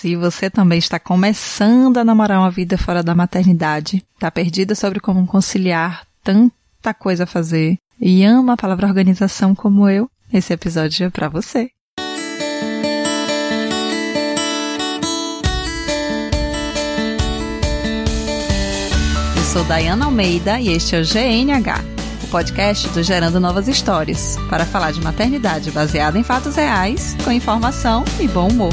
Se você também está começando a namorar uma vida fora da maternidade, está perdida sobre como conciliar tanta coisa a fazer e ama a palavra organização como eu, esse episódio é para você. Eu sou Dayana Almeida e este é o GNH, o podcast do Gerando Novas Histórias, para falar de maternidade baseada em fatos reais, com informação e bom humor.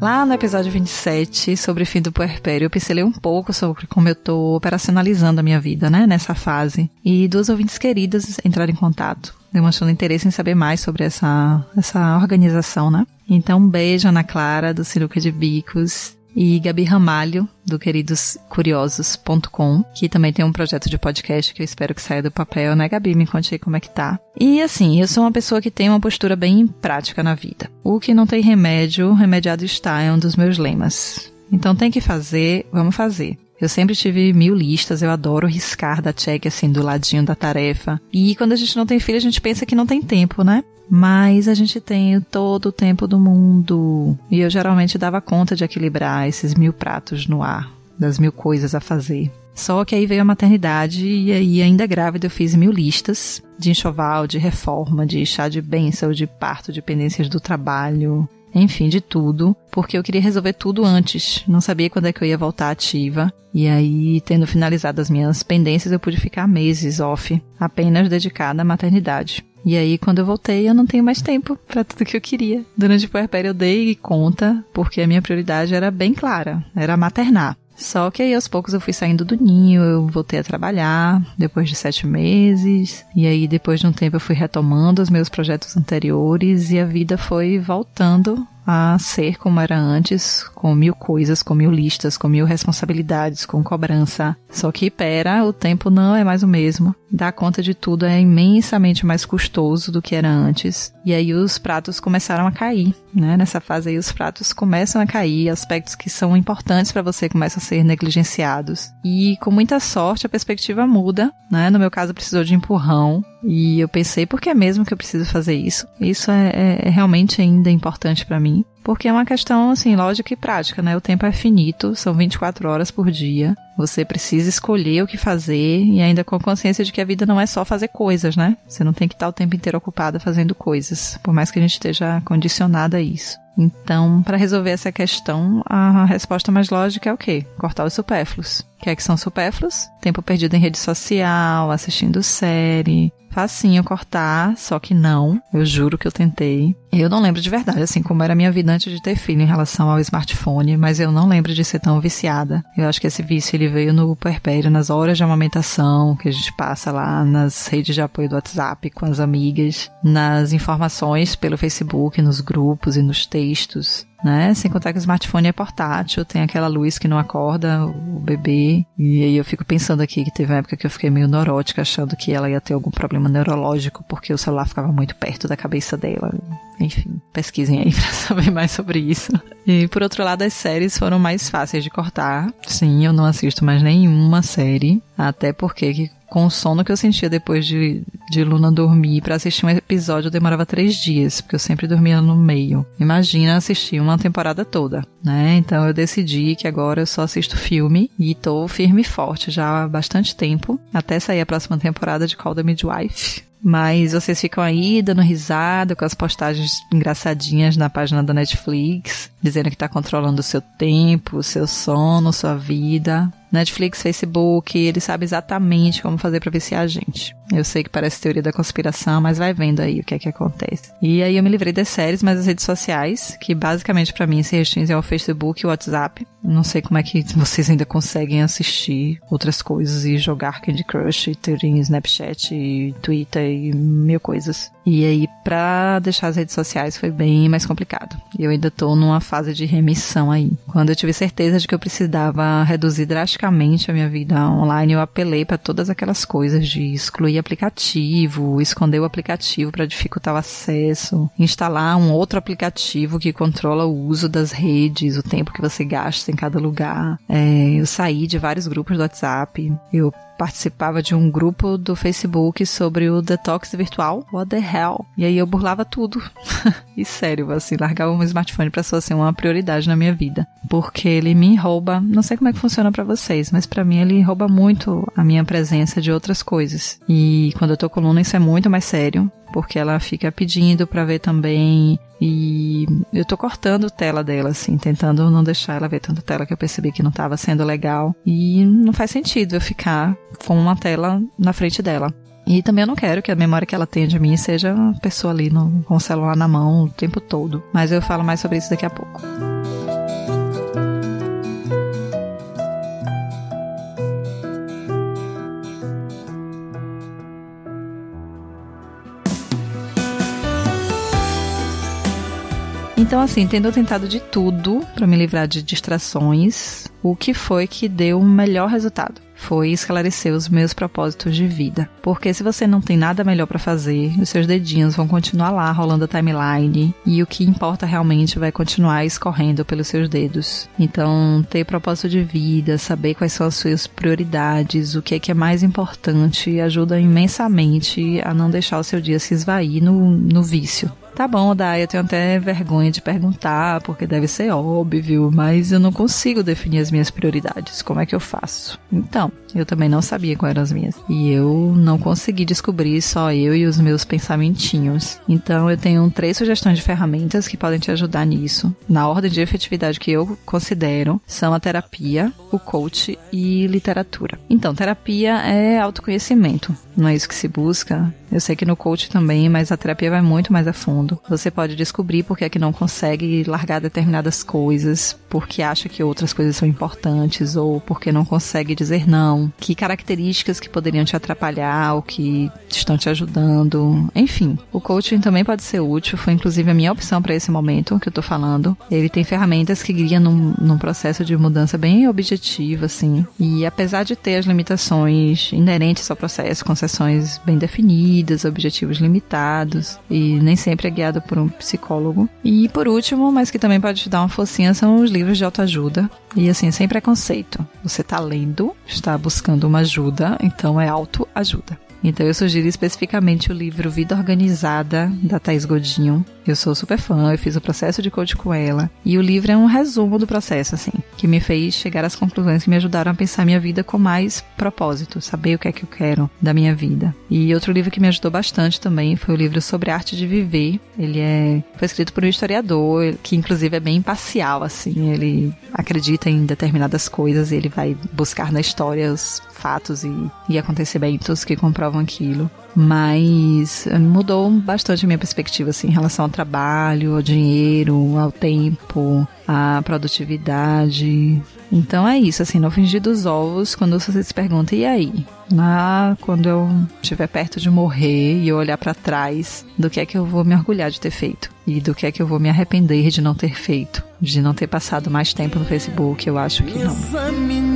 Lá no episódio 27, sobre o fim do puerpério, eu pincelei um pouco sobre como eu tô operacionalizando a minha vida, né, nessa fase. E duas ouvintes queridas entraram em contato, demonstrando interesse em saber mais sobre essa, essa organização, né. Então, um beijo, Ana Clara, do Sinuca de Bicos, e Gabi Ramalho, do queridoscuriosos.com, que também tem um projeto de podcast que eu espero que saia do papel, né, Gabi? Me conte aí como é que tá. E assim, eu sou uma pessoa que tem uma postura bem prática na vida. O que não tem remédio, remediado está, é um dos meus lemas. Então tem que fazer, vamos fazer. Eu sempre tive mil listas, eu adoro riscar da check assim do ladinho da tarefa. E quando a gente não tem filho, a gente pensa que não tem tempo, né? Mas a gente tem todo o tempo do mundo. E eu geralmente dava conta de equilibrar esses mil pratos no ar, das mil coisas a fazer. Só que aí veio a maternidade e aí, ainda grávida, eu fiz mil listas de enxoval, de reforma, de chá de bênção, de parto, de pendências do trabalho, enfim, de tudo, porque eu queria resolver tudo antes. Não sabia quando é que eu ia voltar ativa. E aí, tendo finalizado as minhas pendências, eu pude ficar meses off, apenas dedicada à maternidade. E aí, quando eu voltei, eu não tenho mais tempo para tudo que eu queria. Durante o puerpério, eu dei conta, porque a minha prioridade era bem clara, era maternar. Só que aí aos poucos eu fui saindo do ninho, eu voltei a trabalhar depois de sete meses, e aí depois de um tempo eu fui retomando os meus projetos anteriores e a vida foi voltando a ser como era antes, com mil coisas, com mil listas, com mil responsabilidades, com cobrança. Só que, pera, o tempo não é mais o mesmo. Dar conta de tudo é imensamente mais custoso do que era antes. E aí os pratos começaram a cair, né? Nessa fase aí os pratos começam a cair, aspectos que são importantes para você começam a ser negligenciados. E com muita sorte a perspectiva muda, né? No meu caso precisou de empurrão, e eu pensei, por que é mesmo que eu preciso fazer isso? Isso é, é, é realmente ainda importante para mim. Porque é uma questão, assim, lógica e prática, né? O tempo é finito, são 24 horas por dia. Você precisa escolher o que fazer e ainda com a consciência de que a vida não é só fazer coisas, né? Você não tem que estar o tempo inteiro ocupada fazendo coisas, por mais que a gente esteja condicionada a isso. Então, para resolver essa questão, a resposta mais lógica é o quê? Cortar os supérfluos. O que é que são supérfluos? Tempo perdido em rede social, assistindo série, facinho cortar, só que não. Eu juro que eu tentei. Eu não lembro de verdade, assim, como era a minha vida antes de ter filho em relação ao smartphone, mas eu não lembro de ser tão viciada. Eu acho que esse vício ele veio no puerpério, nas horas de amamentação que a gente passa lá nas redes de apoio do WhatsApp com as amigas, nas informações pelo Facebook, nos grupos e nos textos né? Sem contar que o smartphone é portátil, tem aquela luz que não acorda o bebê. E aí eu fico pensando aqui que teve uma época que eu fiquei meio neurótica, achando que ela ia ter algum problema neurológico porque o celular ficava muito perto da cabeça dela. Enfim, pesquisem aí pra saber mais sobre isso. E por outro lado, as séries foram mais fáceis de cortar. Sim, eu não assisto mais nenhuma série. Até porque com o sono que eu sentia depois de, de Luna dormir, para assistir um episódio demorava três dias, porque eu sempre dormia no meio. Imagina assistir uma temporada toda, né? Então eu decidi que agora eu só assisto filme e tô firme e forte já há bastante tempo, até sair a próxima temporada de Call the Midwife. Mas vocês ficam aí dando risada com as postagens engraçadinhas na página da Netflix, dizendo que está controlando o seu tempo, o seu sono, sua vida. Netflix, Facebook, eles sabem exatamente como fazer para viciar a gente. Eu sei que parece teoria da conspiração, mas vai vendo aí o que é que acontece. E aí eu me livrei das séries, mas as redes sociais, que basicamente para mim se restringem ao Facebook e WhatsApp. Não sei como é que vocês ainda conseguem assistir outras coisas e jogar Candy Crush, ter Snapchat, e Twitter e mil coisas. E aí, pra deixar as redes sociais foi bem mais complicado. Eu ainda tô numa fase de remissão aí. Quando eu tive certeza de que eu precisava reduzir drasticamente a minha vida online, eu apelei para todas aquelas coisas de excluir aplicativo, esconder o aplicativo para dificultar o acesso, instalar um outro aplicativo que controla o uso das redes, o tempo que você gasta em cada lugar. É, eu saí de vários grupos do WhatsApp, eu participava de um grupo do Facebook sobre o detox virtual. What the hell? E aí eu burlava tudo. e sério, assim, largava o meu smartphone pra só ser uma prioridade na minha vida. Porque ele me rouba, não sei como é que funciona para vocês, mas para mim ele rouba muito a minha presença de outras coisas. E quando eu tô com Luna isso é muito mais sério, porque ela fica pedindo para ver também e eu tô cortando tela dela assim, tentando não deixar ela ver tanta tela que eu percebi que não tava sendo legal e não faz sentido eu ficar com uma tela na frente dela. E também eu não quero que a memória que ela tenha de mim seja uma pessoa ali no, com o celular na mão o tempo todo. Mas eu falo mais sobre isso daqui a pouco. Então, assim, tendo tentado de tudo para me livrar de distrações, o que foi que deu o melhor resultado? Foi esclarecer os meus propósitos de vida. Porque se você não tem nada melhor para fazer, os seus dedinhos vão continuar lá rolando a timeline e o que importa realmente vai continuar escorrendo pelos seus dedos. Então, ter propósito de vida, saber quais são as suas prioridades, o que é que é mais importante, ajuda imensamente a não deixar o seu dia se esvair no, no vício. Tá bom, Dai, eu tenho até vergonha de perguntar, porque deve ser óbvio, mas eu não consigo definir as minhas prioridades. Como é que eu faço? Então, eu também não sabia quais eram as minhas. E eu não consegui descobrir só eu e os meus pensamentinhos. Então, eu tenho três sugestões de ferramentas que podem te ajudar nisso. Na ordem de efetividade que eu considero, são a terapia, o coach e literatura. Então, terapia é autoconhecimento. Não é isso que se busca. Eu sei que no coach também, mas a terapia vai muito mais a fundo. Você pode descobrir por que é que não consegue largar determinadas coisas, porque acha que outras coisas são importantes, ou porque não consegue dizer não, que características que poderiam te atrapalhar ou que estão te ajudando. Enfim, o coaching também pode ser útil, foi inclusive a minha opção para esse momento que eu tô falando. Ele tem ferramentas que guiam num, num processo de mudança bem objetivo, assim. E apesar de ter as limitações inerentes ao processo, concessões bem definidas, objetivos limitados e nem sempre é guiado por um psicólogo. E por último, mas que também pode te dar uma focinha, são os livros de autoajuda. E assim, sem preconceito. Você está lendo, está buscando uma ajuda, então é autoajuda. Então eu sugiro especificamente o livro Vida Organizada, da Thais Godinho. Eu sou super fã, eu fiz o processo de coach com ela. E o livro é um resumo do processo, assim, que me fez chegar às conclusões que me ajudaram a pensar minha vida com mais propósito, saber o que é que eu quero da minha vida. E outro livro que me ajudou bastante também foi o livro sobre a arte de viver. Ele é foi escrito por um historiador, que inclusive é bem imparcial, assim, ele acredita em determinadas coisas e ele vai buscar na história os fatos e, e acontecimentos que comprovam aquilo. Mas mudou bastante a minha perspectiva assim, em relação ao trabalho, ao dinheiro, ao tempo, à produtividade. Então é isso, assim, no fingir dos ovos, quando você se pergunta, e aí? Na, quando eu estiver perto de morrer e eu olhar para trás, do que é que eu vou me orgulhar de ter feito? E do que é que eu vou me arrepender de não ter feito? De não ter passado mais tempo no Facebook, eu acho que não.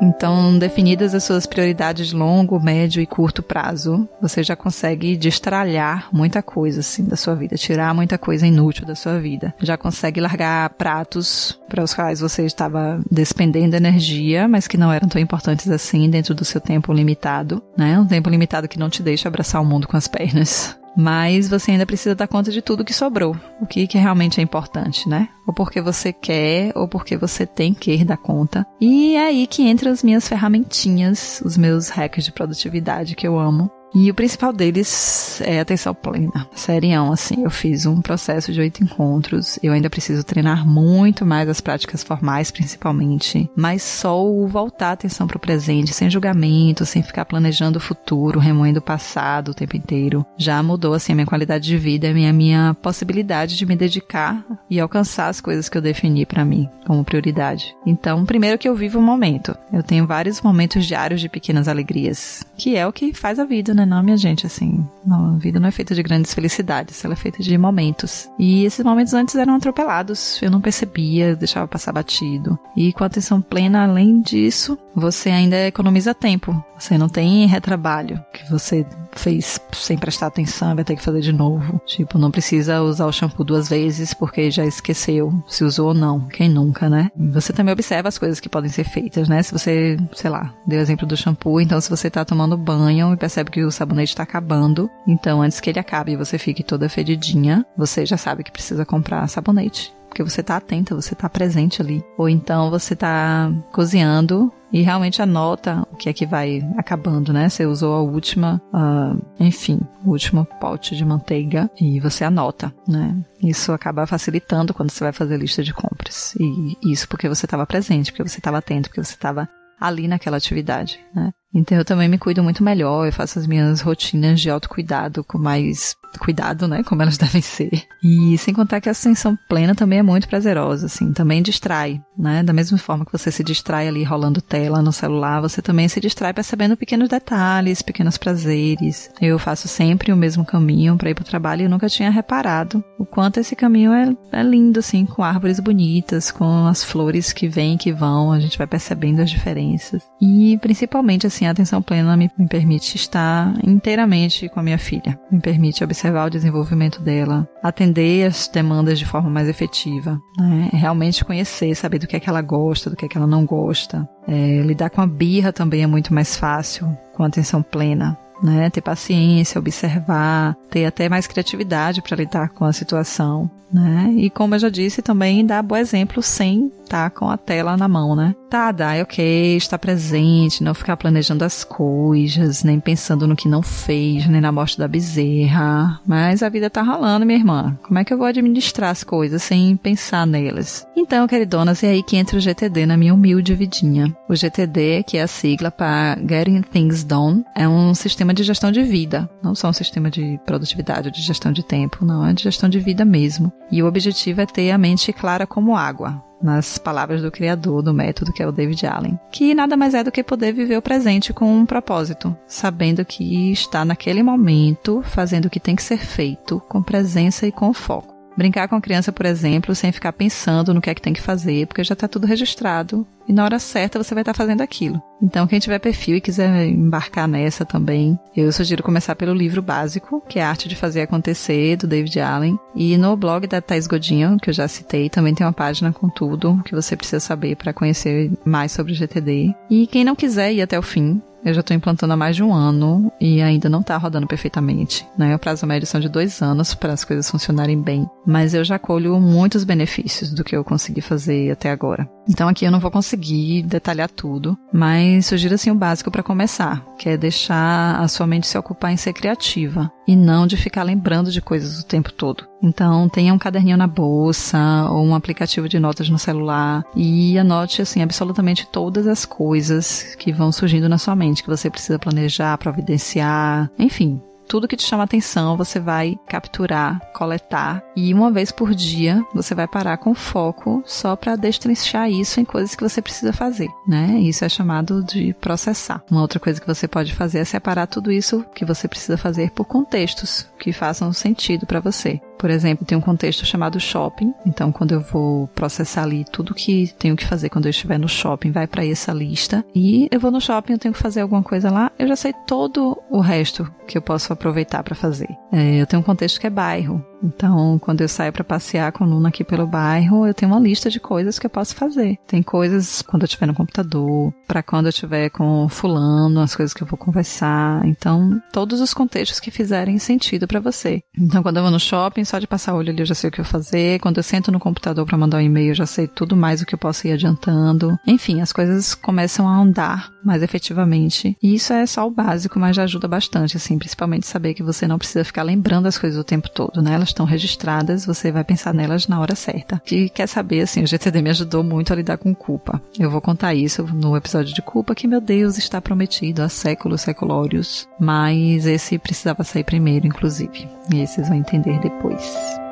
Então, definidas as suas prioridades de longo, médio e curto prazo, você já consegue destralhar muita coisa assim da sua vida, tirar muita coisa inútil da sua vida. Já consegue largar pratos para os quais você estava despendendo energia, mas que não eram tão importantes assim dentro do seu tempo limitado, né? Um tempo limitado que não te deixa abraçar o mundo com as pernas mas você ainda precisa dar conta de tudo que sobrou, o que, que realmente é importante, né? Ou porque você quer, ou porque você tem que dar conta. E é aí que entram as minhas ferramentinhas, os meus hacks de produtividade que eu amo, e o principal deles é atenção plena. Serião, assim, eu fiz um processo de oito encontros. Eu ainda preciso treinar muito mais as práticas formais, principalmente. Mas só o voltar a atenção para o presente, sem julgamento, sem ficar planejando o futuro, remoendo o passado o tempo inteiro, já mudou, assim, a minha qualidade de vida, a minha, minha possibilidade de me dedicar e alcançar as coisas que eu defini para mim como prioridade. Então, primeiro que eu vivo o momento. Eu tenho vários momentos diários de pequenas alegrias, que é o que faz a vida, né? Não, minha gente, assim, a vida não é feita de grandes felicidades, ela é feita de momentos. E esses momentos antes eram atropelados, eu não percebia, deixava passar batido. E com atenção plena, além disso, você ainda economiza tempo. Você não tem retrabalho que você fez sem prestar atenção, vai ter que fazer de novo. Tipo, não precisa usar o shampoo duas vezes porque já esqueceu se usou ou não. Quem nunca, né? Você também observa as coisas que podem ser feitas, né? Se você, sei lá, deu exemplo do shampoo, então se você tá tomando banho e percebe que o sabonete tá acabando, então antes que ele acabe e você fique toda fedidinha, você já sabe que precisa comprar sabonete porque você tá atenta, você tá presente ali. Ou então você tá cozinhando e realmente anota o que é que vai acabando, né? Você usou a última, uh, enfim, o último pote de manteiga e você anota, né? Isso acaba facilitando quando você vai fazer lista de compras. E isso porque você estava presente, porque você estava atento, porque você estava ali naquela atividade, né? Então eu também me cuido muito melhor, eu faço as minhas rotinas de autocuidado com mais cuidado, né, como elas devem ser. E sem contar que a ascensão plena também é muito prazerosa, assim, também distrai, né? Da mesma forma que você se distrai ali rolando tela no celular, você também se distrai percebendo pequenos detalhes, pequenos prazeres. Eu faço sempre o mesmo caminho para ir para o trabalho e eu nunca tinha reparado o quanto esse caminho é, é lindo, assim, com árvores bonitas, com as flores que vêm e que vão, a gente vai percebendo as diferenças. E principalmente, assim, a atenção plena me, me permite estar inteiramente com a minha filha, me permite observar o desenvolvimento dela, atender as demandas de forma mais efetiva, né? realmente conhecer, saber do que é que ela gosta, do que é que ela não gosta. É, lidar com a birra também é muito mais fácil com atenção plena. Né, ter paciência, observar, ter até mais criatividade para lidar com a situação né? E como eu já disse, também dá bom exemplo sem estar tá com a tela na mão, né? Tá, é ok, estar presente, não ficar planejando as coisas, nem pensando no que não fez, nem na morte da bezerra. Mas a vida tá rolando, minha irmã. Como é que eu vou administrar as coisas sem pensar nelas? Então, queridonas, é aí que entra o GTD na minha humilde vidinha. O GTD, que é a sigla para Getting Things Done, é um sistema de gestão de vida. Não só um sistema de produtividade ou de gestão de tempo, não, é de gestão de vida mesmo. E o objetivo é ter a mente clara como água, nas palavras do criador do método, que é o David Allen, que nada mais é do que poder viver o presente com um propósito, sabendo que está naquele momento fazendo o que tem que ser feito, com presença e com foco. Brincar com a criança, por exemplo, sem ficar pensando no que é que tem que fazer, porque já está tudo registrado e na hora certa você vai estar tá fazendo aquilo. Então, quem tiver perfil e quiser embarcar nessa também, eu sugiro começar pelo livro básico, que é a Arte de Fazer Acontecer, do David Allen. E no blog da Thais Godinho, que eu já citei, também tem uma página com tudo que você precisa saber para conhecer mais sobre o GTD. E quem não quiser ir até o fim, eu já estou implantando há mais de um ano e ainda não está rodando perfeitamente. Né? O prazo médio são de dois anos para as coisas funcionarem bem, mas eu já colho muitos benefícios do que eu consegui fazer até agora. Então aqui eu não vou conseguir detalhar tudo, mas sugiro assim o básico para começar, que é deixar a sua mente se ocupar em ser criativa e não de ficar lembrando de coisas o tempo todo. Então tenha um caderninho na bolsa ou um aplicativo de notas no celular e anote assim absolutamente todas as coisas que vão surgindo na sua mente que você precisa planejar, providenciar, enfim, tudo que te chama atenção você vai capturar, coletar e uma vez por dia você vai parar com foco só para destrinchar isso em coisas que você precisa fazer, né? Isso é chamado de processar. Uma outra coisa que você pode fazer é separar tudo isso que você precisa fazer por contextos que façam sentido para você. Por exemplo, tem um contexto chamado shopping. Então, quando eu vou processar ali tudo que tenho que fazer quando eu estiver no shopping, vai para essa lista. E eu vou no shopping, eu tenho que fazer alguma coisa lá, eu já sei todo o resto que eu posso aproveitar para fazer. É, eu tenho um contexto que é bairro. Então, quando eu saio para passear com o Luna aqui pelo bairro, eu tenho uma lista de coisas que eu posso fazer. Tem coisas quando eu estiver no computador, para quando eu estiver com fulano, as coisas que eu vou conversar. Então, todos os contextos que fizerem sentido para você. Então, quando eu vou no shopping, só de passar o olho ali eu já sei o que eu vou fazer. Quando eu sento no computador para mandar um e-mail, eu já sei tudo mais o que eu posso ir adiantando. Enfim, as coisas começam a andar mais efetivamente. E isso é só o básico, mas já ajuda bastante, assim, principalmente saber que você não precisa ficar lembrando as coisas o tempo todo, né? Elas estão registradas, você vai pensar nelas na hora certa. Que quer saber, assim, o GTD me ajudou muito a lidar com culpa. Eu vou contar isso no episódio de culpa, que meu Deus está prometido há séculos, seculórios. Mas esse precisava sair primeiro, inclusive. E aí vocês vão entender depois.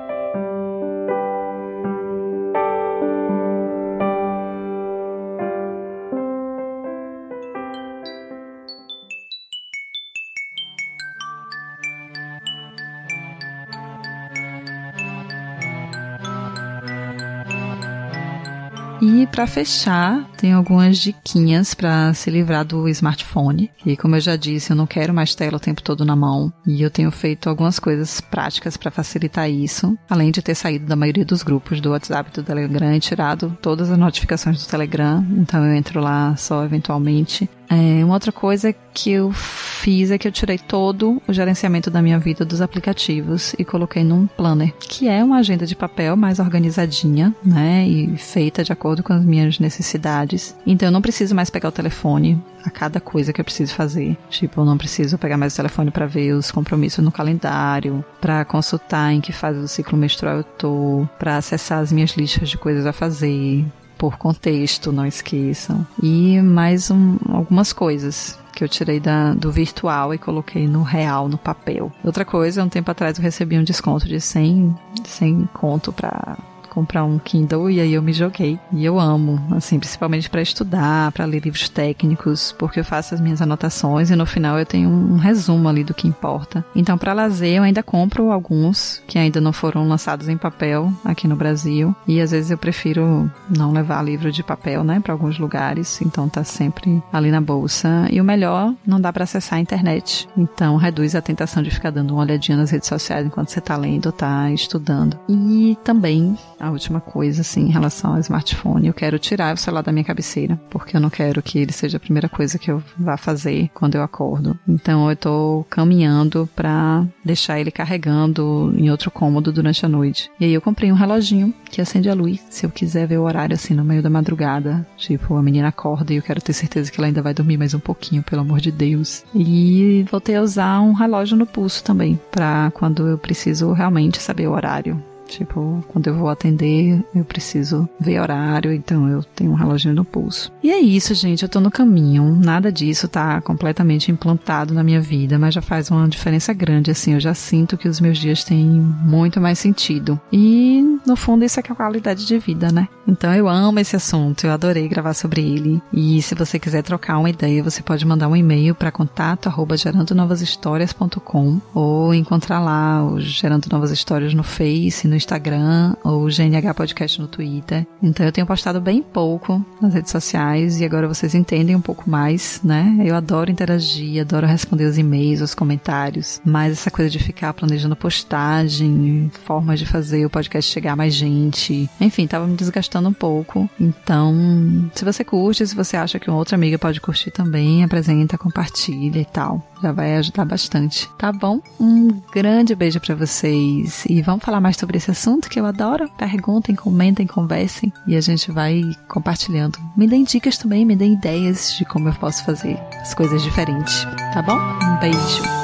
Para fechar, tem algumas diquinhas para se livrar do smartphone. E como eu já disse, eu não quero mais tela o tempo todo na mão. E eu tenho feito algumas coisas práticas para facilitar isso. Além de ter saído da maioria dos grupos do WhatsApp e do Telegram e tirado todas as notificações do Telegram. Então eu entro lá só eventualmente. É, uma outra coisa que eu fiz é que eu tirei todo o gerenciamento da minha vida dos aplicativos e coloquei num planner, que é uma agenda de papel mais organizadinha, né, e feita de acordo com as minhas necessidades. Então eu não preciso mais pegar o telefone a cada coisa que eu preciso fazer. Tipo, eu não preciso pegar mais o telefone para ver os compromissos no calendário, para consultar em que fase do ciclo menstrual eu tô, para acessar as minhas listas de coisas a fazer, por contexto, não esqueçam. E mais um, algumas coisas que eu tirei da, do virtual e coloquei no real, no papel. Outra coisa, um tempo atrás eu recebi um desconto de 100, 100 conto para comprar um Kindle e aí eu me joguei. E eu amo, assim, principalmente para estudar, para ler livros técnicos, porque eu faço as minhas anotações e no final eu tenho um resumo ali do que importa. Então, para lazer, eu ainda compro alguns que ainda não foram lançados em papel aqui no Brasil. E às vezes eu prefiro não levar livro de papel, né, para alguns lugares. Então, tá sempre ali na bolsa. E o melhor, não dá para acessar a internet. Então, reduz a tentação de ficar dando uma olhadinha nas redes sociais enquanto você tá lendo tá estudando. E também a última coisa, assim, em relação ao smartphone. Eu quero tirar o celular da minha cabeceira, porque eu não quero que ele seja a primeira coisa que eu vá fazer quando eu acordo. Então eu tô caminhando para deixar ele carregando em outro cômodo durante a noite. E aí eu comprei um reloginho que acende a luz, se eu quiser ver o horário assim no meio da madrugada. Tipo, a menina acorda e eu quero ter certeza que ela ainda vai dormir mais um pouquinho, pelo amor de Deus. E voltei a usar um relógio no pulso também, para quando eu preciso realmente saber o horário Tipo, quando eu vou atender, eu preciso ver horário, então eu tenho um reloginho no pulso. E é isso, gente, eu tô no caminho. Nada disso tá completamente implantado na minha vida, mas já faz uma diferença grande, assim. Eu já sinto que os meus dias têm muito mais sentido. E, no fundo, isso é que é a qualidade de vida, né? Então eu amo esse assunto, eu adorei gravar sobre ele. E se você quiser trocar uma ideia, você pode mandar um e-mail para contato arroba gerandonovashistórias.com ou encontrar lá o Gerando Novas Histórias no Face, no Instagram ou GNH Podcast no Twitter. Então eu tenho postado bem pouco nas redes sociais e agora vocês entendem um pouco mais, né? Eu adoro interagir, adoro responder os e-mails, os comentários, mas essa coisa de ficar planejando postagem, formas de fazer o podcast chegar a mais gente, enfim, tava me desgastando um pouco. Então, se você curte, se você acha que uma outra amiga pode curtir também, apresenta, compartilha e tal. Já vai ajudar bastante, tá bom? Um grande beijo para vocês e vamos falar mais sobre esse assunto que eu adoro. Perguntem, comentem, conversem e a gente vai compartilhando. Me deem dicas também, me deem ideias de como eu posso fazer as coisas diferentes, tá bom? Um beijo.